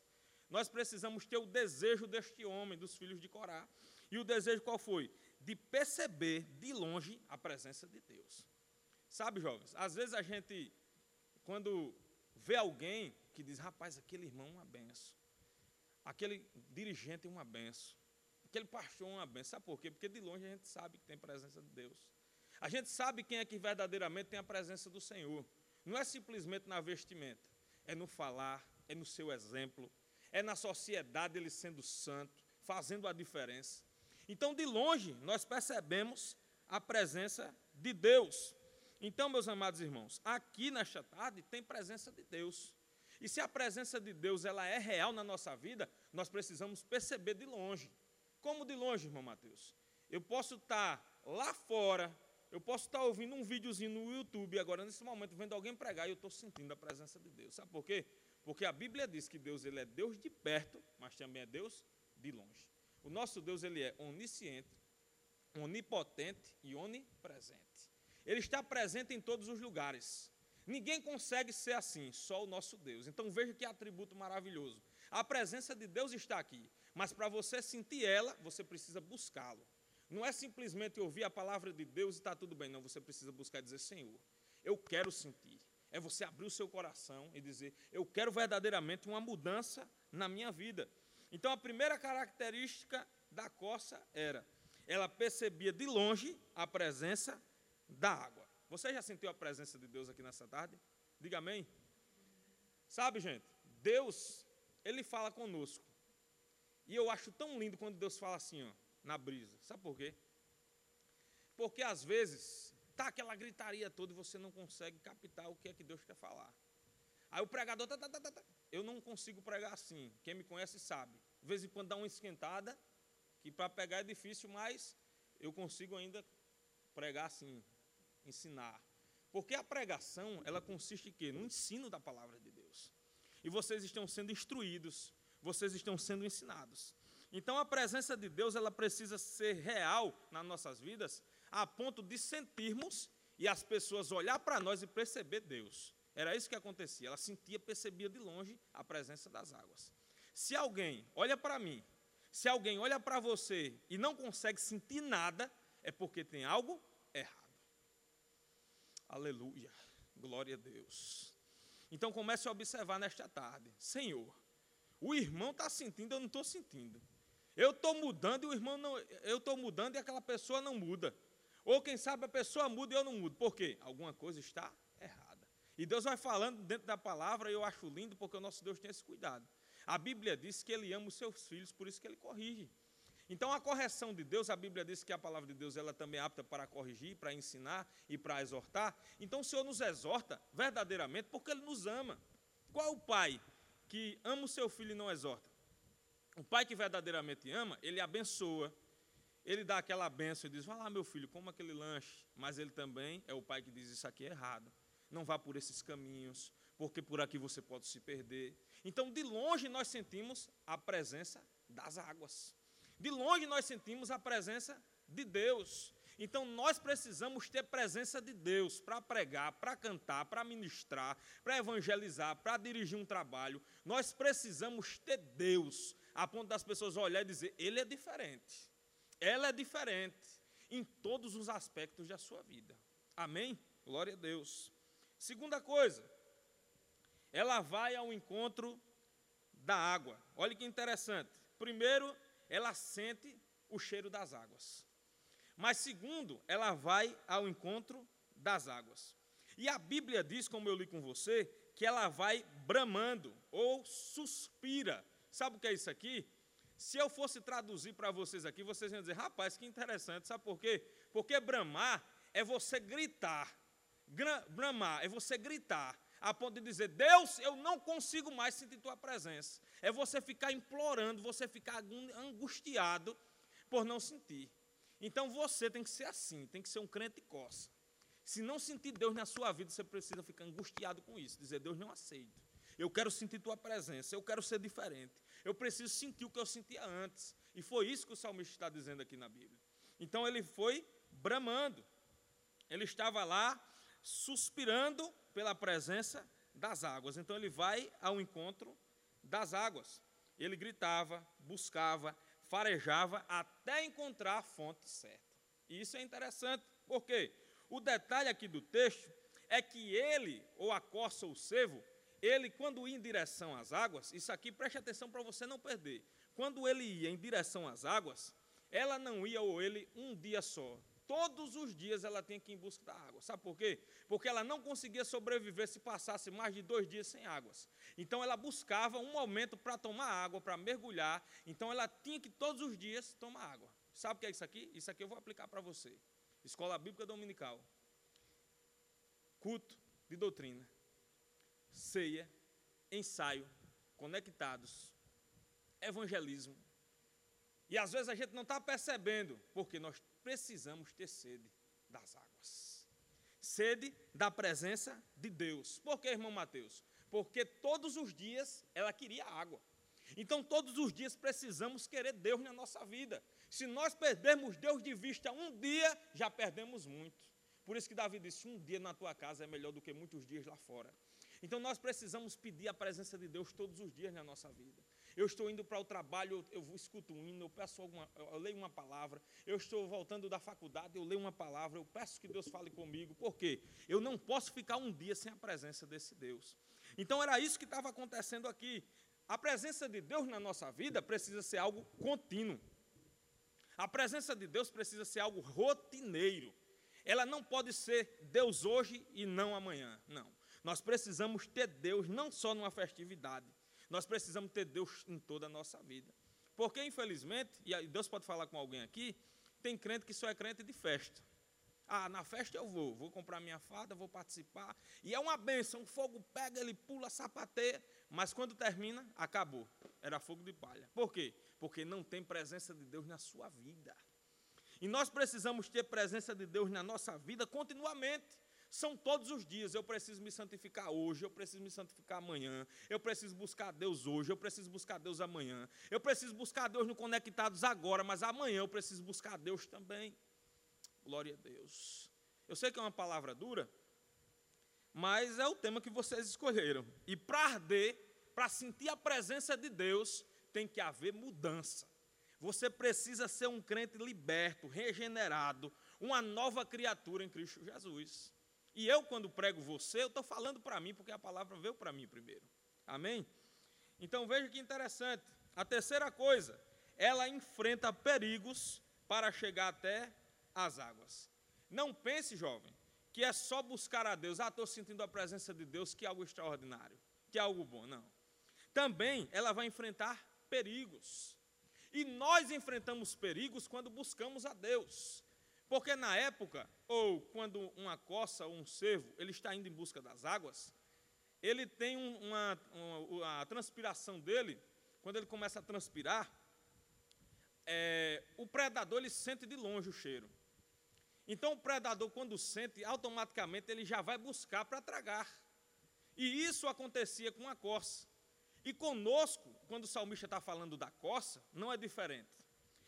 Nós precisamos ter o desejo deste homem, dos filhos de Corá. E o desejo qual foi? De perceber de longe a presença de Deus. Sabe, jovens, às vezes a gente, quando vê alguém que diz, rapaz, aquele irmão é uma benção aquele dirigente é uma benção, aquele pastor é uma benção. Sabe por quê? Porque de longe a gente sabe que tem presença de Deus. A gente sabe quem é que verdadeiramente tem a presença do Senhor. Não é simplesmente na vestimenta, é no falar, é no seu exemplo, é na sociedade ele sendo santo, fazendo a diferença. Então, de longe, nós percebemos a presença de Deus. Então, meus amados irmãos, aqui nesta tarde tem presença de Deus. E se a presença de Deus ela é real na nossa vida, nós precisamos perceber de longe. Como de longe, irmão Mateus? Eu posso estar lá fora, eu posso estar ouvindo um videozinho no YouTube agora, nesse momento, vendo alguém pregar, e eu estou sentindo a presença de Deus. Sabe por quê? Porque a Bíblia diz que Deus ele é Deus de perto, mas também é Deus de longe. O nosso Deus ele é onisciente, onipotente e onipresente. Ele está presente em todos os lugares. Ninguém consegue ser assim, só o nosso Deus. Então veja que atributo maravilhoso. A presença de Deus está aqui, mas para você sentir ela, você precisa buscá-lo. Não é simplesmente ouvir a palavra de Deus e está tudo bem, não. Você precisa buscar e dizer: Senhor, eu quero sentir. É você abrir o seu coração e dizer: Eu quero verdadeiramente uma mudança na minha vida. Então a primeira característica da coça era: ela percebia de longe a presença da água. Você já sentiu a presença de Deus aqui nessa tarde? Diga amém. Sabe, gente, Deus, Ele fala conosco. E eu acho tão lindo quando Deus fala assim, ó, na brisa. Sabe por quê? Porque às vezes tá aquela gritaria toda e você não consegue captar o que é que Deus quer falar. Aí o pregador, tá, tá, tá, tá, tá. eu não consigo pregar assim. Quem me conhece sabe. De vez em quando dá uma esquentada, que para pegar é difícil, mas eu consigo ainda pregar assim, ensinar. Porque a pregação, ela consiste em quê? No ensino da palavra de Deus. E vocês estão sendo instruídos, vocês estão sendo ensinados. Então a presença de Deus, ela precisa ser real nas nossas vidas, a ponto de sentirmos e as pessoas olhar para nós e perceber Deus. Era isso que acontecia. Ela sentia, percebia de longe a presença das águas. Se alguém olha para mim, se alguém olha para você e não consegue sentir nada, é porque tem algo errado. Aleluia. Glória a Deus. Então comece a observar nesta tarde. Senhor, o irmão está sentindo, eu não estou sentindo. Eu estou mudando e o irmão não. Eu estou mudando e aquela pessoa não muda. Ou quem sabe a pessoa muda e eu não mudo. Por quê? Alguma coisa está e Deus vai falando dentro da palavra, e eu acho lindo porque o nosso Deus tem esse cuidado. A Bíblia diz que ele ama os seus filhos, por isso que ele corrige. Então a correção de Deus, a Bíblia diz que a palavra de Deus ela também é apta para corrigir, para ensinar e para exortar. Então o Senhor nos exorta verdadeiramente porque ele nos ama. Qual o pai que ama o seu filho e não exorta? O pai que verdadeiramente ama, ele abençoa, ele dá aquela benção e diz: Vai lá, meu filho, coma aquele lanche. Mas ele também é o pai que diz: Isso aqui é errado não vá por esses caminhos, porque por aqui você pode se perder. Então, de longe, nós sentimos a presença das águas. De longe, nós sentimos a presença de Deus. Então, nós precisamos ter presença de Deus para pregar, para cantar, para ministrar, para evangelizar, para dirigir um trabalho. Nós precisamos ter Deus, a ponto das pessoas olharem e dizer: Ele é diferente. Ela é diferente em todos os aspectos da sua vida. Amém? Glória a Deus. Segunda coisa, ela vai ao encontro da água. Olha que interessante. Primeiro, ela sente o cheiro das águas. Mas segundo, ela vai ao encontro das águas. E a Bíblia diz, como eu li com você, que ela vai bramando ou suspira. Sabe o que é isso aqui? Se eu fosse traduzir para vocês aqui, vocês iam dizer, rapaz, que interessante. Sabe por quê? Porque bramar é você gritar bramar, é você gritar, a ponto de dizer: Deus, eu não consigo mais sentir tua presença. É você ficar implorando, você ficar angustiado por não sentir. Então você tem que ser assim, tem que ser um crente coça. Se não sentir Deus na sua vida, você precisa ficar angustiado com isso, dizer: Deus não aceito. Eu quero sentir tua presença, eu quero ser diferente. Eu preciso sentir o que eu sentia antes. E foi isso que o salmista está dizendo aqui na Bíblia. Então ele foi bramando. Ele estava lá suspirando pela presença das águas. Então ele vai ao encontro das águas. Ele gritava, buscava, farejava até encontrar a fonte certa. Isso é interessante, porque o detalhe aqui do texto é que ele, ou a corça ou o cervo, ele, quando ia em direção às águas, isso aqui preste atenção para você não perder. Quando ele ia em direção às águas, ela não ia ou ele um dia só, Todos os dias ela tinha que ir em busca da água. Sabe por quê? Porque ela não conseguia sobreviver se passasse mais de dois dias sem águas. Então ela buscava um momento para tomar água, para mergulhar. Então ela tinha que todos os dias tomar água. Sabe o que é isso aqui? Isso aqui eu vou aplicar para você. Escola Bíblica Dominical. Culto de doutrina. Ceia. Ensaio. Conectados. Evangelismo. E às vezes a gente não está percebendo, porque nós precisamos ter sede das águas. Sede da presença de Deus. Por que, irmão Mateus? Porque todos os dias ela queria água. Então, todos os dias precisamos querer Deus na nossa vida. Se nós perdermos Deus de vista um dia, já perdemos muito. Por isso que Davi disse: um dia na tua casa é melhor do que muitos dias lá fora. Então, nós precisamos pedir a presença de Deus todos os dias na nossa vida. Eu estou indo para o trabalho, eu, eu escuto um hino, eu peço alguma, eu leio uma palavra. Eu estou voltando da faculdade, eu leio uma palavra, eu peço que Deus fale comigo. Por quê? Eu não posso ficar um dia sem a presença desse Deus. Então era isso que estava acontecendo aqui. A presença de Deus na nossa vida precisa ser algo contínuo. A presença de Deus precisa ser algo rotineiro. Ela não pode ser Deus hoje e não amanhã. Não. Nós precisamos ter Deus não só numa festividade, nós precisamos ter Deus em toda a nossa vida. Porque, infelizmente, e Deus pode falar com alguém aqui, tem crente que só é crente de festa. Ah, na festa eu vou, vou comprar minha fada, vou participar. E é uma benção, o fogo pega, ele pula, sapateia, mas quando termina, acabou. Era fogo de palha. Por quê? Porque não tem presença de Deus na sua vida. E nós precisamos ter presença de Deus na nossa vida continuamente. São todos os dias. Eu preciso me santificar hoje, eu preciso me santificar amanhã, eu preciso buscar Deus hoje, eu preciso buscar Deus amanhã, eu preciso buscar Deus no Conectados agora, mas amanhã eu preciso buscar Deus também. Glória a Deus. Eu sei que é uma palavra dura, mas é o tema que vocês escolheram. E para arder, para sentir a presença de Deus, tem que haver mudança. Você precisa ser um crente liberto, regenerado, uma nova criatura em Cristo Jesus. E eu, quando prego você, eu estou falando para mim, porque a palavra veio para mim primeiro. Amém? Então veja que interessante. A terceira coisa, ela enfrenta perigos para chegar até as águas. Não pense, jovem, que é só buscar a Deus. Ah, estou sentindo a presença de Deus, que é algo extraordinário, que é algo bom. Não. Também ela vai enfrentar perigos. E nós enfrentamos perigos quando buscamos a Deus. Porque na época, ou quando uma coça ou um cervo, ele está indo em busca das águas, ele tem uma, uma a transpiração dele, quando ele começa a transpirar, é, o predador ele sente de longe o cheiro. Então o predador, quando sente, automaticamente ele já vai buscar para tragar. E isso acontecia com a corça. E conosco, quando o salmista está falando da corça, não é diferente.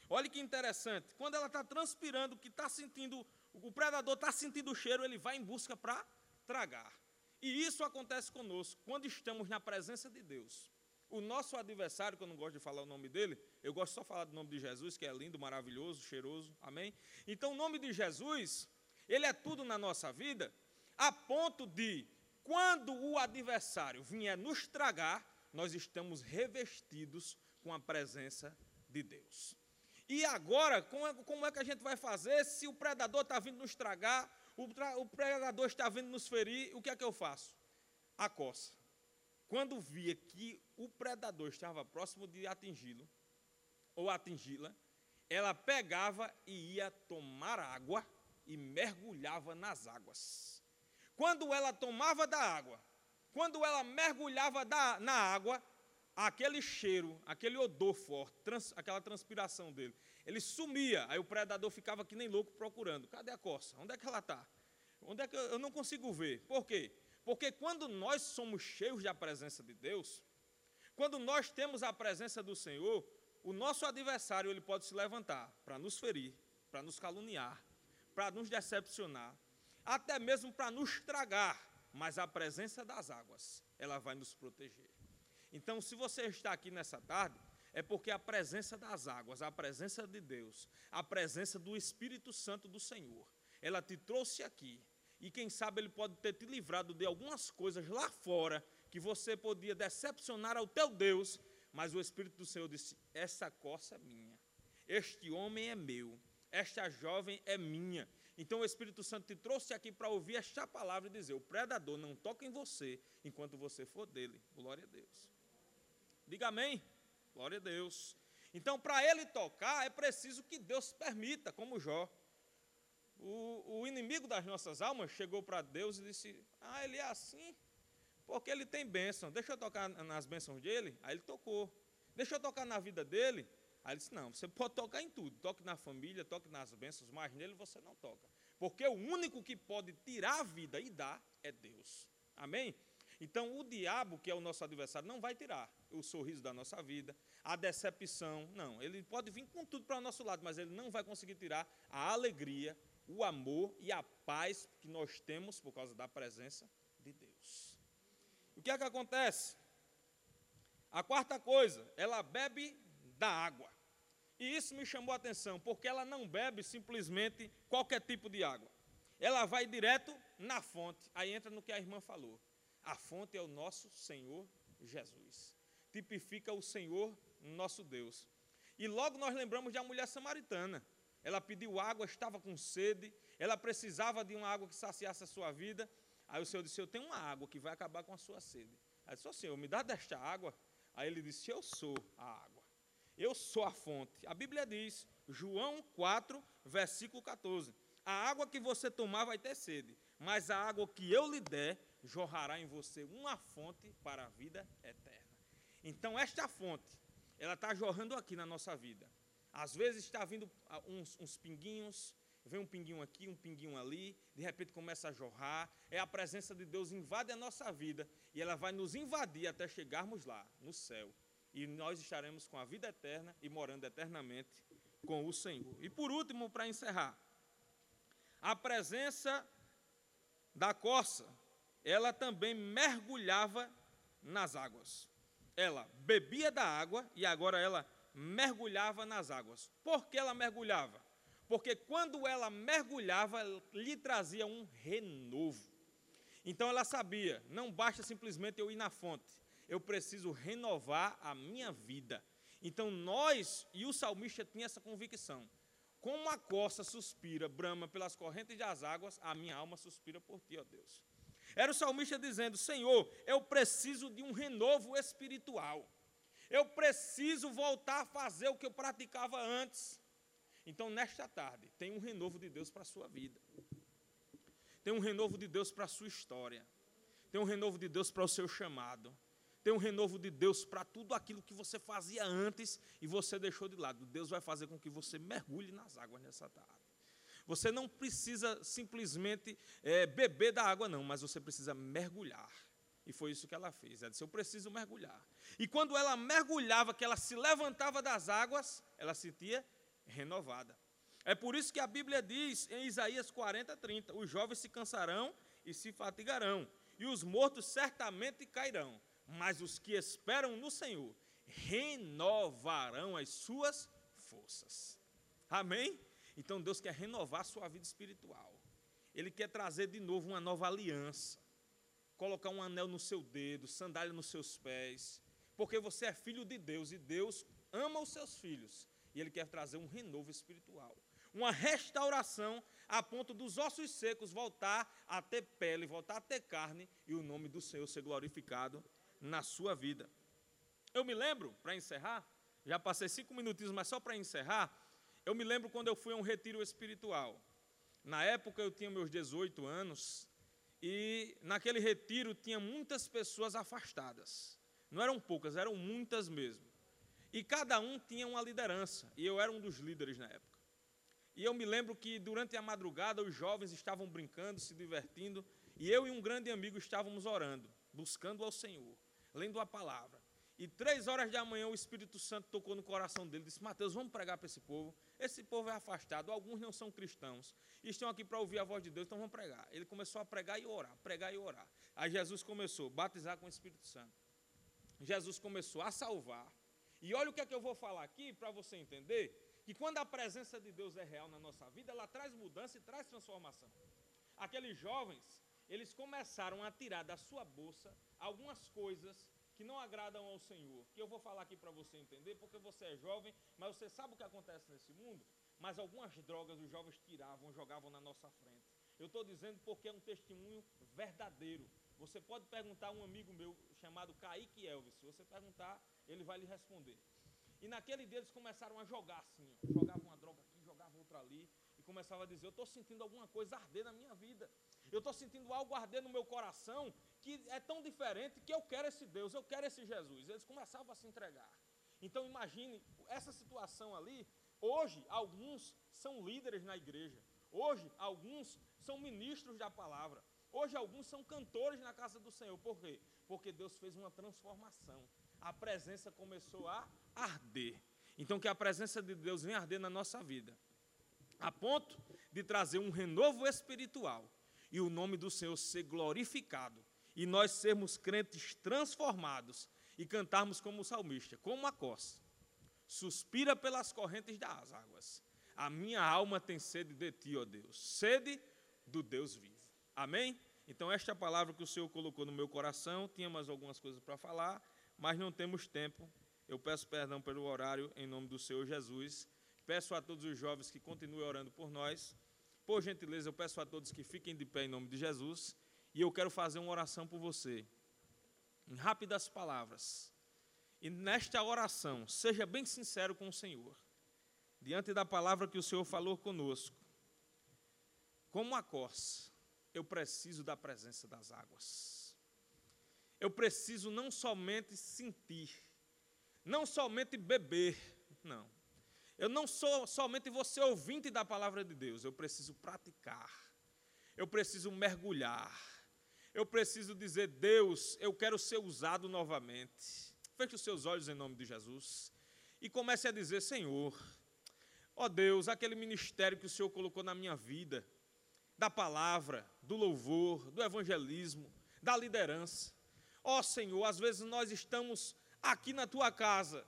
Olha que interessante, quando ela está transpirando, que está sentindo, o predador está sentindo o cheiro, ele vai em busca para tragar. E isso acontece conosco, quando estamos na presença de Deus. O nosso adversário, que eu não gosto de falar o nome dele, eu gosto só de falar do nome de Jesus, que é lindo, maravilhoso, cheiroso, amém? Então, o nome de Jesus, ele é tudo na nossa vida, a ponto de, quando o adversário vier nos tragar, nós estamos revestidos com a presença de Deus. E agora, como é, como é que a gente vai fazer se o predador está vindo nos tragar, o, o predador está vindo nos ferir, o que é que eu faço? A coça. Quando via que o predador estava próximo de atingi-lo, ou atingi-la, ela pegava e ia tomar água e mergulhava nas águas. Quando ela tomava da água, quando ela mergulhava da, na água, aquele cheiro, aquele odor forte, trans, aquela transpiração dele, ele sumia. Aí o predador ficava que nem louco procurando. Cadê a coça? Onde é que ela está? Onde é que eu, eu não consigo ver? Por quê? Porque quando nós somos cheios da presença de Deus, quando nós temos a presença do Senhor, o nosso adversário ele pode se levantar para nos ferir, para nos caluniar, para nos decepcionar, até mesmo para nos tragar, mas a presença das águas, ela vai nos proteger. Então, se você está aqui nessa tarde, é porque a presença das águas, a presença de Deus, a presença do Espírito Santo do Senhor, ela te trouxe aqui e quem sabe ele pode ter te livrado de algumas coisas lá fora que você podia decepcionar ao teu Deus, mas o Espírito do Senhor disse: Essa coça é minha, este homem é meu, esta jovem é minha. Então o Espírito Santo te trouxe aqui para ouvir esta palavra e dizer: O predador não toca em você enquanto você for dele. Glória a Deus. Diga amém. Glória a Deus. Então, para ele tocar, é preciso que Deus permita, como Jó. O, o inimigo das nossas almas chegou para Deus e disse: Ah, ele é assim, porque ele tem bênção. Deixa eu tocar nas bênçãos dele. Aí ele tocou. Deixa eu tocar na vida dele. Aí ele disse: Não, você (laughs) pode tocar em tudo. Toque na família, toque nas bênçãos, mas nele você não toca. Porque o único que pode tirar a vida e dar é Deus. Amém? Então, o diabo, que é o nosso adversário, não vai tirar o sorriso da nossa vida, a decepção. Não, ele pode vir com tudo para o nosso lado, mas ele não vai conseguir tirar a alegria, o amor e a paz que nós temos por causa da presença de Deus. O que é que acontece? A quarta coisa, ela bebe da água. E isso me chamou a atenção, porque ela não bebe simplesmente qualquer tipo de água. Ela vai direto na fonte. Aí entra no que a irmã falou. A fonte é o nosso Senhor Jesus. Tipifica o Senhor nosso Deus. E logo nós lembramos de a mulher samaritana. Ela pediu água, estava com sede, ela precisava de uma água que saciasse a sua vida. Aí o Senhor disse: Eu tenho uma água que vai acabar com a sua sede. Aí disse: oh, Senhor, me dá desta água. Aí ele disse: Eu sou a água. Eu sou a fonte. A Bíblia diz, João 4, versículo 14: A água que você tomar vai ter sede, mas a água que eu lhe der jorrará em você uma fonte para a vida eterna. Então, esta fonte, ela está jorrando aqui na nossa vida. Às vezes está vindo ah, uns, uns pinguinhos, vem um pinguinho aqui, um pinguinho ali, de repente começa a jorrar. É a presença de Deus invade a nossa vida e ela vai nos invadir até chegarmos lá, no céu. E nós estaremos com a vida eterna e morando eternamente com o Senhor. E por último, para encerrar, a presença da corça, ela também mergulhava nas águas. Ela bebia da água e agora ela mergulhava nas águas. Por que ela mergulhava? Porque quando ela mergulhava, lhe trazia um renovo. Então ela sabia, não basta simplesmente eu ir na fonte, eu preciso renovar a minha vida. Então nós e o salmista tinha essa convicção. Como a costa suspira, brama pelas correntes das águas, a minha alma suspira por ti, ó Deus. Era o salmista dizendo: Senhor, eu preciso de um renovo espiritual. Eu preciso voltar a fazer o que eu praticava antes. Então, nesta tarde, tem um renovo de Deus para a sua vida. Tem um renovo de Deus para a sua história. Tem um renovo de Deus para o seu chamado. Tem um renovo de Deus para tudo aquilo que você fazia antes e você deixou de lado. Deus vai fazer com que você mergulhe nas águas nessa tarde. Você não precisa simplesmente é, beber da água, não, mas você precisa mergulhar. E foi isso que ela fez. Ela disse: Eu preciso mergulhar. E quando ela mergulhava, que ela se levantava das águas, ela se sentia renovada. É por isso que a Bíblia diz em Isaías 40, 30: Os jovens se cansarão e se fatigarão, e os mortos certamente cairão, mas os que esperam no Senhor renovarão as suas forças. Amém? Então Deus quer renovar a sua vida espiritual. Ele quer trazer de novo uma nova aliança colocar um anel no seu dedo, sandália nos seus pés, porque você é filho de Deus e Deus ama os seus filhos e Ele quer trazer um renovo espiritual, uma restauração a ponto dos ossos secos voltar a ter pele, voltar a ter carne e o nome do Senhor ser glorificado na sua vida. Eu me lembro, para encerrar, já passei cinco minutinhos, mas só para encerrar, eu me lembro quando eu fui a um retiro espiritual. Na época eu tinha meus 18 anos e naquele retiro tinha muitas pessoas afastadas. Não eram poucas, eram muitas mesmo. E cada um tinha uma liderança, e eu era um dos líderes na época. E eu me lembro que durante a madrugada os jovens estavam brincando, se divertindo, e eu e um grande amigo estávamos orando, buscando ao Senhor, lendo a palavra. E três horas da manhã o Espírito Santo tocou no coração dele, disse: Mateus, vamos pregar para esse povo. Esse povo é afastado, alguns não são cristãos, estão aqui para ouvir a voz de Deus, então vamos pregar. Ele começou a pregar e orar, pregar e orar. Aí Jesus começou a batizar com o Espírito Santo. Jesus começou a salvar. E olha o que é que eu vou falar aqui para você entender que quando a presença de Deus é real na nossa vida, ela traz mudança e traz transformação. Aqueles jovens, eles começaram a tirar da sua bolsa algumas coisas que não agradam ao Senhor, que eu vou falar aqui para você entender, porque você é jovem, mas você sabe o que acontece nesse mundo? Mas algumas drogas os jovens tiravam, jogavam na nossa frente. Eu estou dizendo porque é um testemunho verdadeiro. Você pode perguntar a um amigo meu chamado Kaique Elvis, se você perguntar, ele vai lhe responder. E naquele dia eles começaram a jogar assim, ó, jogavam uma droga aqui, jogavam outra ali, e começavam a dizer: Eu estou sentindo alguma coisa arder na minha vida. Eu estou sentindo algo arder no meu coração que é tão diferente que eu quero esse Deus, eu quero esse Jesus. Eles começavam a se entregar. Então imagine essa situação ali. Hoje, alguns são líderes na igreja. Hoje, alguns são ministros da palavra. Hoje, alguns são cantores na casa do Senhor. Por quê? Porque Deus fez uma transformação. A presença começou a arder. Então, que a presença de Deus venha arder na nossa vida, a ponto de trazer um renovo espiritual e o nome do Senhor ser glorificado e nós sermos crentes transformados e cantarmos como o salmista, como a costa. Suspira pelas correntes das águas. A minha alma tem sede de ti, ó Deus, sede do Deus vivo. Amém? Então, esta é a palavra que o Senhor colocou no meu coração. Tinha mais algumas coisas para falar, mas não temos tempo. Eu peço perdão pelo horário, em nome do Senhor Jesus. Peço a todos os jovens que continuem orando por nós. Por gentileza, eu peço a todos que fiquem de pé em nome de Jesus. E eu quero fazer uma oração por você. Em rápidas palavras. E nesta oração, seja bem sincero com o Senhor. Diante da palavra que o Senhor falou conosco. Como a corça, eu preciso da presença das águas. Eu preciso não somente sentir, não somente beber, não. Eu não sou somente você ouvinte da palavra de Deus, eu preciso praticar. Eu preciso mergulhar. Eu preciso dizer, Deus, eu quero ser usado novamente. Feche os seus olhos em nome de Jesus e comece a dizer, Senhor, ó Deus, aquele ministério que o Senhor colocou na minha vida, da palavra, do louvor, do evangelismo, da liderança. Ó Senhor, às vezes nós estamos aqui na tua casa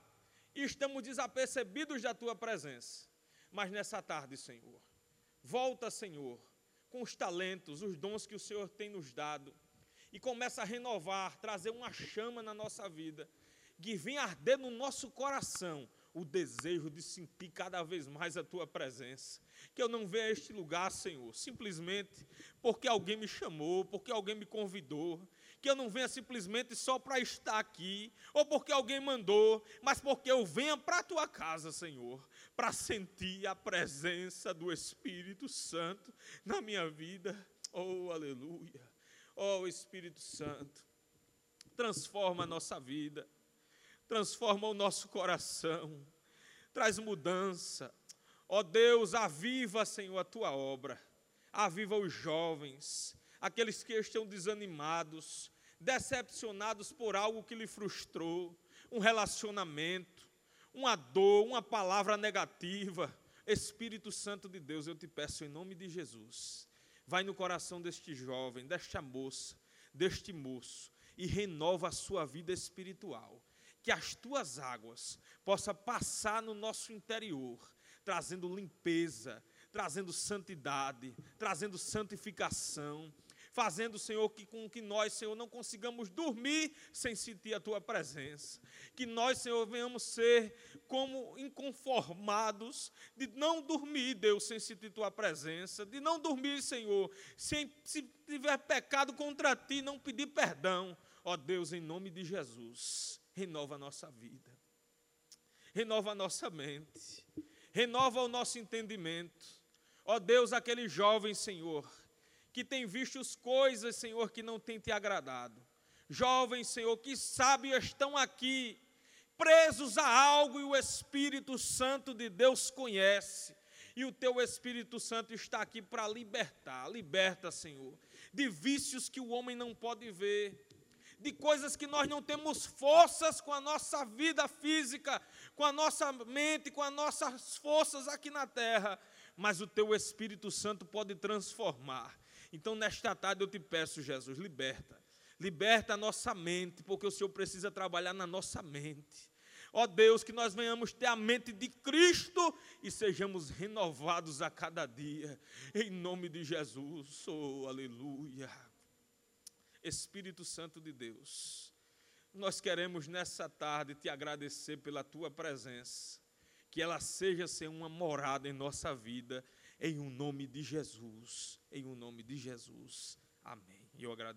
e estamos desapercebidos da tua presença. Mas nessa tarde, Senhor, volta, Senhor, com os talentos, os dons que o Senhor tem nos dado e começa a renovar, trazer uma chama na nossa vida, que venha arder no nosso coração o desejo de sentir cada vez mais a tua presença. Que eu não venha a este lugar, Senhor, simplesmente porque alguém me chamou, porque alguém me convidou. Que eu não venha simplesmente só para estar aqui, ou porque alguém mandou, mas porque eu venha para a tua casa, Senhor, para sentir a presença do Espírito Santo na minha vida. Oh, aleluia. Oh, Espírito Santo, transforma a nossa vida transforma o nosso coração, traz mudança. Ó Deus, aviva, Senhor, a tua obra, aviva os jovens, aqueles que estão desanimados, decepcionados por algo que lhe frustrou, um relacionamento, uma dor, uma palavra negativa. Espírito Santo de Deus, eu te peço em nome de Jesus, vai no coração deste jovem, desta moça, deste moço e renova a sua vida espiritual que as tuas águas possam passar no nosso interior, trazendo limpeza, trazendo santidade, trazendo santificação, fazendo, Senhor, que com que nós, Senhor, não consigamos dormir sem sentir a tua presença. Que nós, Senhor, venhamos ser como inconformados de não dormir, Deus, sem sentir tua presença, de não dormir, Senhor, sem se tiver pecado contra ti, não pedir perdão. Ó Deus, em nome de Jesus renova a nossa vida, renova a nossa mente, renova o nosso entendimento. Ó Deus, aquele jovem, Senhor, que tem visto as coisas, Senhor, que não tem te agradado. Jovens, Senhor, que sabe estão aqui, presos a algo e o Espírito Santo de Deus conhece. E o teu Espírito Santo está aqui para libertar. Liberta, Senhor, de vícios que o homem não pode ver de coisas que nós não temos forças com a nossa vida física, com a nossa mente, com as nossas forças aqui na terra, mas o teu Espírito Santo pode transformar. Então, nesta tarde eu te peço, Jesus, liberta. Liberta a nossa mente, porque o Senhor precisa trabalhar na nossa mente. Ó Deus, que nós venhamos ter a mente de Cristo e sejamos renovados a cada dia, em nome de Jesus. Oh, aleluia. Espírito Santo de Deus, nós queremos nessa tarde te agradecer pela tua presença, que ela seja ser uma morada em nossa vida, em o um nome de Jesus, em o um nome de Jesus. Amém. Eu agradeço.